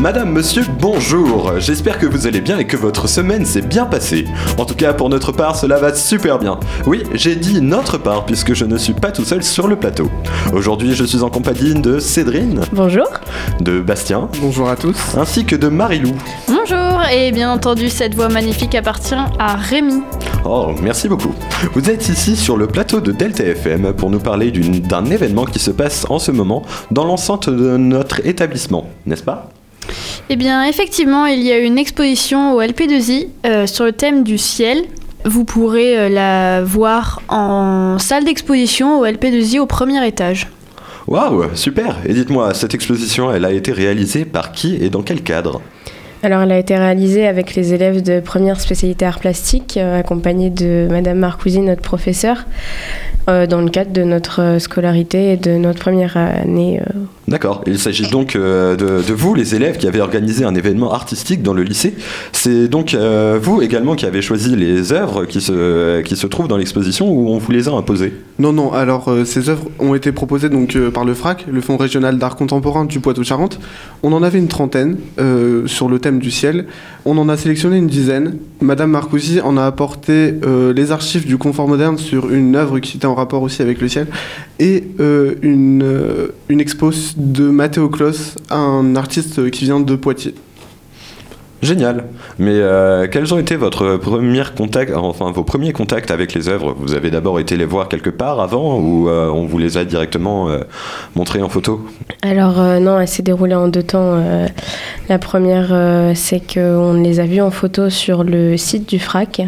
Madame, monsieur, bonjour. J'espère que vous allez bien et que votre semaine s'est bien passée. En tout cas, pour notre part, cela va super bien. Oui, j'ai dit notre part puisque je ne suis pas tout seul sur le plateau. Aujourd'hui, je suis en compagnie de Cédrine. Bonjour. De Bastien. Bonjour à tous. Ainsi que de Marilou. Bonjour, et bien entendu, cette voix magnifique appartient à Rémi. Oh, merci beaucoup. Vous êtes ici sur le plateau de Delta FM pour nous parler d'un événement qui se passe en ce moment dans l'enceinte de notre établissement, n'est-ce pas? Eh bien, effectivement, il y a une exposition au LP2I euh, sur le thème du ciel. Vous pourrez euh, la voir en salle d'exposition au LP2I au premier étage. Waouh, super Et dites-moi, cette exposition, elle a été réalisée par qui et dans quel cadre? Alors, elle a été réalisée avec les élèves de première spécialité art plastique, euh, accompagnée de Madame Marcousi, notre professeure, dans le cadre de notre scolarité et de notre première année D'accord. Il s'agit donc euh, de, vous, les élèves, qui avez organisé un événement artistique dans le lycée. C'est donc euh, vous également qui avez choisi les œuvres qui se, qui se trouvent dans l'exposition ou on vous les a imposées? Non, non. Alors, euh, ces œuvres ont été proposées donc par le FRAC, le Fonds régional d'art contemporain du Poitou-Charentes. On en avait une trentaine sur le thème du ciel. On en a sélectionné une dizaine. Madame Marcoussi en a apporté les archives du confort moderne sur une œuvre qui était en rapport aussi avec le ciel et une, une expo de Matteo Kloss, un artiste qui vient de Poitiers. Génial. Mais euh, quels ont été votre premier contact, enfin vos premiers contacts avec les œuvres? Vous avez d'abord été les voir quelque part avant ou euh, on vous les a directement euh, montrés en photo? Alors non, elle s'est déroulée en deux temps. la première, c'est qu'on les a vus en photo sur le site du FRAC.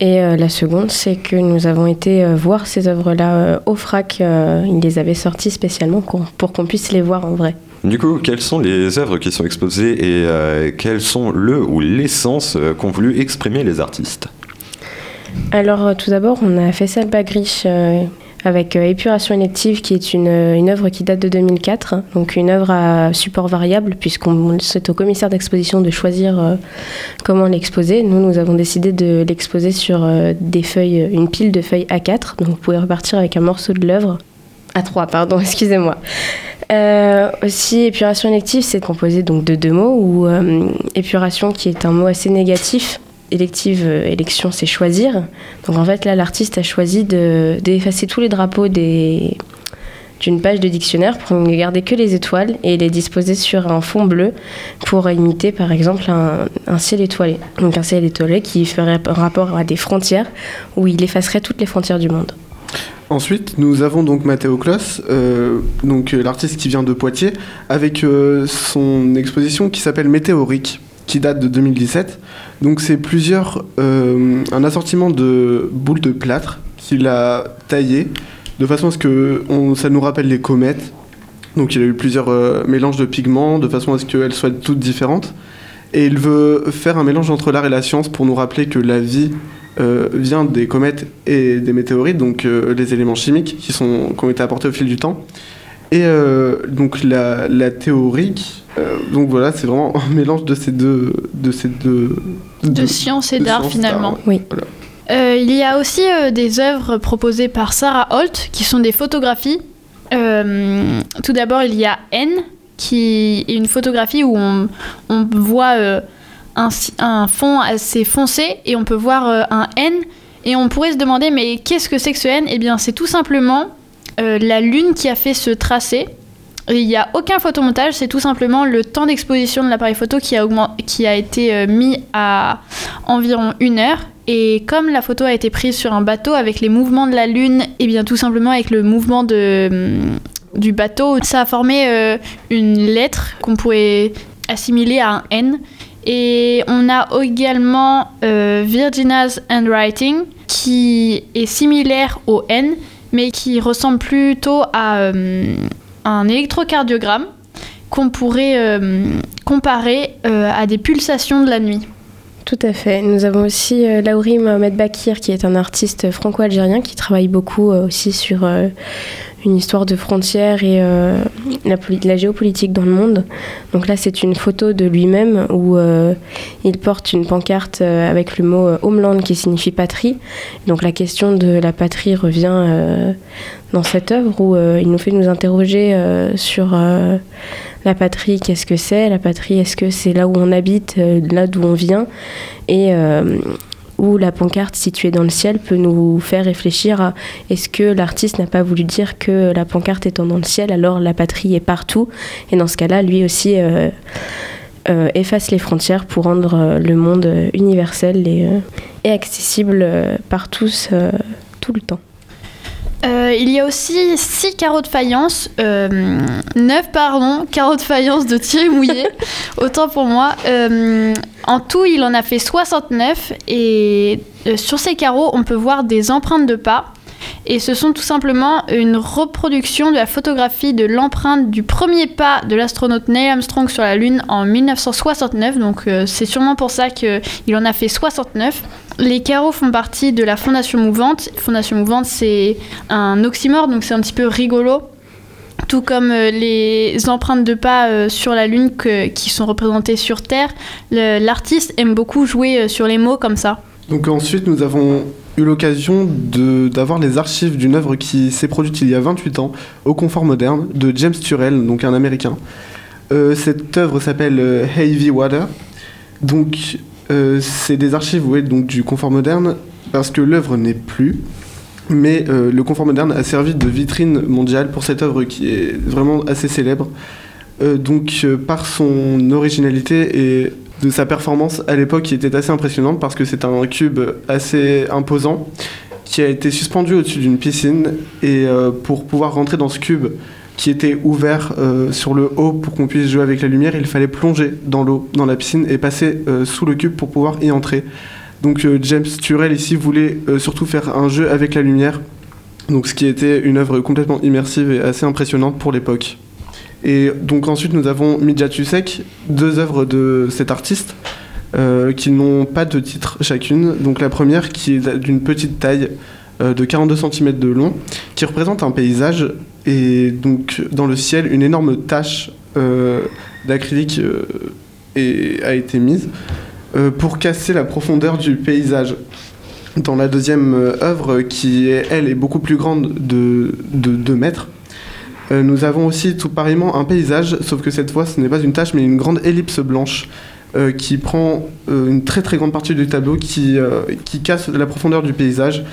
Et euh, la seconde, c'est que nous avons été euh, voir ces œuvres-là euh, au FRAC. ils les avaient sorties spécialement pour qu'on puisse les voir en vrai. Du coup, quelles sont les œuvres qui sont exposées et quels sont le ou l'essence qu'ont voulu exprimer les artistes? Alors, tout d'abord, on a fait ça Bagriche avec euh, Épuration élective, qui est une, une œuvre qui date de 2004, donc une œuvre à support variable, puisqu'on c'est au commissaire d'exposition de choisir euh, comment l'exposer. Nous, nous avons décidé de l'exposer sur euh, des feuilles, une pile de feuilles A4, donc vous pouvez repartir avec un morceau de l'œuvre. A3, pardon, excusez-moi. aussi, épuration élective, c'est composé donc de deux mots, ou épuration qui est un mot assez négatif, élective, euh, élection, c'est choisir. Donc en fait, là, l'artiste a choisi d'effacer tous les drapeaux d'une page de dictionnaire pour ne garder que les étoiles et les disposer sur un fond bleu pour imiter par exemple un, ciel étoilé. Donc un ciel étoilé qui ferait rapport à des frontières où il effacerait toutes les frontières du monde. Ensuite, nous avons donc Matteo Kloss, euh, euh, l'artiste qui vient de Poitiers, avec son exposition qui s'appelle Météorique qui date de 2017. Donc c'est plusieurs, euh, un assortiment de boules de plâtre qu'il a taillées de façon à ce que ça nous rappelle les comètes. Donc il a eu plusieurs euh, mélanges de pigments de façon à ce qu'elles soient toutes différentes. Et il veut faire un mélange entre l'art et la science pour nous rappeler que la vie euh, vient des comètes et des météorites, donc les éléments chimiques qui, sont, qui ont été apportés au fil du temps. Et donc la, la théorie euh, donc voilà, c'est vraiment un mélange de ces deux, de ces deux, de, science et d'art finalement. Oui. Euh, il y a aussi euh, des œuvres proposées par Sarah Holt qui sont des photographies. tout d'abord, il y a N qui est une photographie où on, on voit un, un, fond assez foncé et on peut voir un N. Et on pourrait se demander, mais qu'est-ce que c'est que ce N? Eh bien, c'est tout simplement la Lune qui a fait ce tracé. Il n'y a aucun photomontage, c'est tout simplement le temps d'exposition de l'appareil photo qui a, été euh, mis à environ une heure. Et comme la photo a été prise sur un bateau avec les mouvements de la Lune, et bien tout simplement avec le mouvement hum, du bateau, ça a formé euh, une lettre qu'on pourrait assimiler à un N. Et on a également euh, Virginia's Handwriting qui est similaire au N, mais qui ressemble plutôt à un électrocardiogramme qu'on pourrait euh, comparer euh, à des pulsations de la nuit. Tout à fait. Nous avons aussi euh, Lauri Mohamed Bakir, qui est un artiste franco-algérien qui travaille beaucoup aussi sur une histoire de frontières et euh, la, la, géopolitique dans le monde. Donc là, c'est une photo de lui-même où euh, il porte une pancarte euh, avec le mot homeland qui signifie patrie. Donc la question de la patrie revient dans cette œuvre où il nous fait nous interroger sur la patrie, qu'est-ce que c'est? La patrie, est-ce que c'est là où on habite, là d'où on vient? Où la pancarte située dans le ciel peut nous faire réfléchir à est-ce que l'artiste n'a pas voulu dire que la pancarte étant dans le ciel, alors la patrie est partout? Et dans ce cas-là, lui aussi euh, euh, efface les frontières pour rendre euh, le monde universel et, et accessible par tous tout le temps. Euh, il y a aussi 6 carreaux de faïence, euh, 9 pardon, carreaux de faïence de Thierry Mouillet, autant pour moi. Euh, en tout, il en a fait 69 et euh, sur ces carreaux, on peut voir des empreintes de pas. Et ce sont tout simplement une reproduction de la photographie de l'empreinte du premier pas de l'astronaute Neil Armstrong sur la Lune en 1969. Donc c'est sûrement pour ça qu'il en a fait 69. Les carreaux font partie de la Fondation Mouvante. Fondation Mouvante, c'est un oxymore, donc c'est un petit peu rigolo. Tout comme euh, les empreintes de pas euh, sur la Lune qui sont représentées sur Terre, l'artiste aime beaucoup jouer euh, sur les mots comme ça. Donc ensuite, nous avons eu l'occasion d'avoir les archives d'une œuvre qui s'est produite il y a 28 ans au Confort Moderne de James Turrell, donc un Américain. cette œuvre s'appelle Heavy Water. Donc euh, c'est des archives donc, du confort moderne parce que l'œuvre n'est plus. Mais euh, le confort moderne a servi de vitrine mondiale pour cette œuvre qui est vraiment assez célèbre. Euh, donc par son originalité et de sa performance à l'époque qui était assez impressionnante parce que c'est un cube assez imposant qui a été suspendu au-dessus d'une piscine et pour pouvoir rentrer dans ce cube qui était ouvert euh, sur le haut pour qu'on puisse jouer avec la lumière. Il fallait plonger dans l'eau, dans la piscine, et passer euh, sous le cube pour pouvoir y entrer. Donc euh, James Turrell ici voulait surtout faire un jeu avec la lumière, donc ce qui était une œuvre complètement immersive et assez impressionnante pour l'époque. Et donc ensuite nous avons Midja Tusek, deux œuvres de cet artiste. qui n'ont pas de titre chacune. Donc la première qui est d'une petite taille, de 42 cm de long, qui représente un paysage et donc dans le ciel, une énorme tache euh, d'acrylique euh, a été mise euh, pour casser la profondeur du paysage. Dans la deuxième œuvre, qui est, elle est beaucoup plus grande de, de 2 mètres, nous avons aussi tout pareillement un paysage, sauf que cette fois ce n'est pas une tache mais une grande ellipse blanche qui prend une très très grande partie du tableau, qui, casse la profondeur du paysage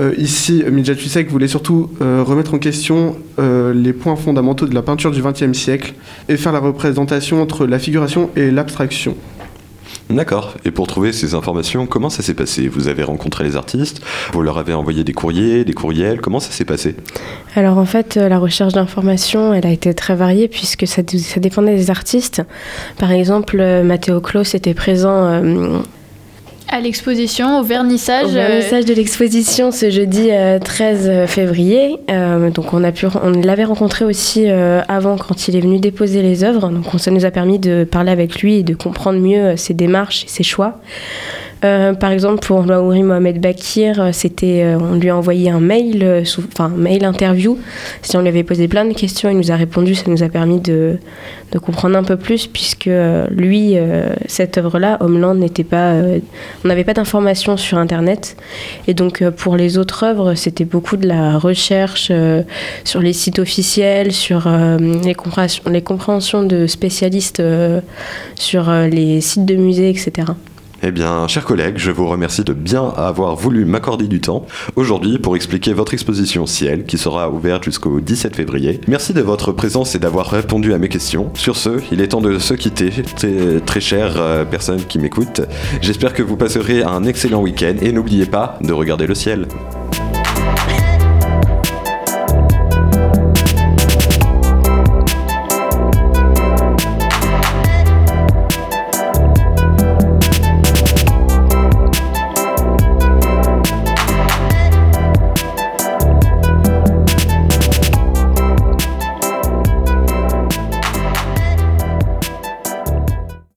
euh, ici, Midja Tusek voulait surtout euh, remettre en question euh, les points fondamentaux de la peinture du XXe siècle et faire la représentation entre la figuration et l'abstraction. D'accord. Et pour trouver ces informations, comment ça s'est passé? Vous avez rencontré les artistes Vous leur avez envoyé des courriers, des courriels Comment ça s'est passé? Alors en fait, la recherche d'informations, elle a été très variée puisque ça, dépendait des artistes. Par exemple, Matteo Klaus était présent à l'exposition, au vernissage. Au vernissage de l'exposition ce jeudi 13 euh, février. Euh, donc on on l'avait rencontré aussi euh, avant quand il est venu déposer les œuvres. Donc ça nous a permis de parler avec lui et de comprendre mieux ses démarches et ses choix. Euh, par exemple, pour Laouri Mohamed Bakir, euh, c'était, euh, on lui a envoyé un mail, mail interview. Si on lui avait posé plein de questions, il nous a répondu. Ça nous a permis de, comprendre un peu plus, puisque lui, cette œuvre-là, Homeland, n'était pas, on n'avait pas d'informations sur Internet. Et donc, pour les autres œuvres, c'était beaucoup de la recherche sur les sites officiels, sur les compréhensions de spécialistes sur les sites de musées, etc. Eh bien, chers collègues, je vous remercie de bien avoir voulu m'accorder du temps aujourd'hui pour expliquer votre exposition Ciel qui sera ouverte jusqu'au 17 février. Merci de votre présence et d'avoir répondu à mes questions. Sur ce, il est temps de se quitter, très, très chères euh, personnes qui m'écoutent. J'espère que vous passerez un excellent week-end et n'oubliez pas de regarder le ciel.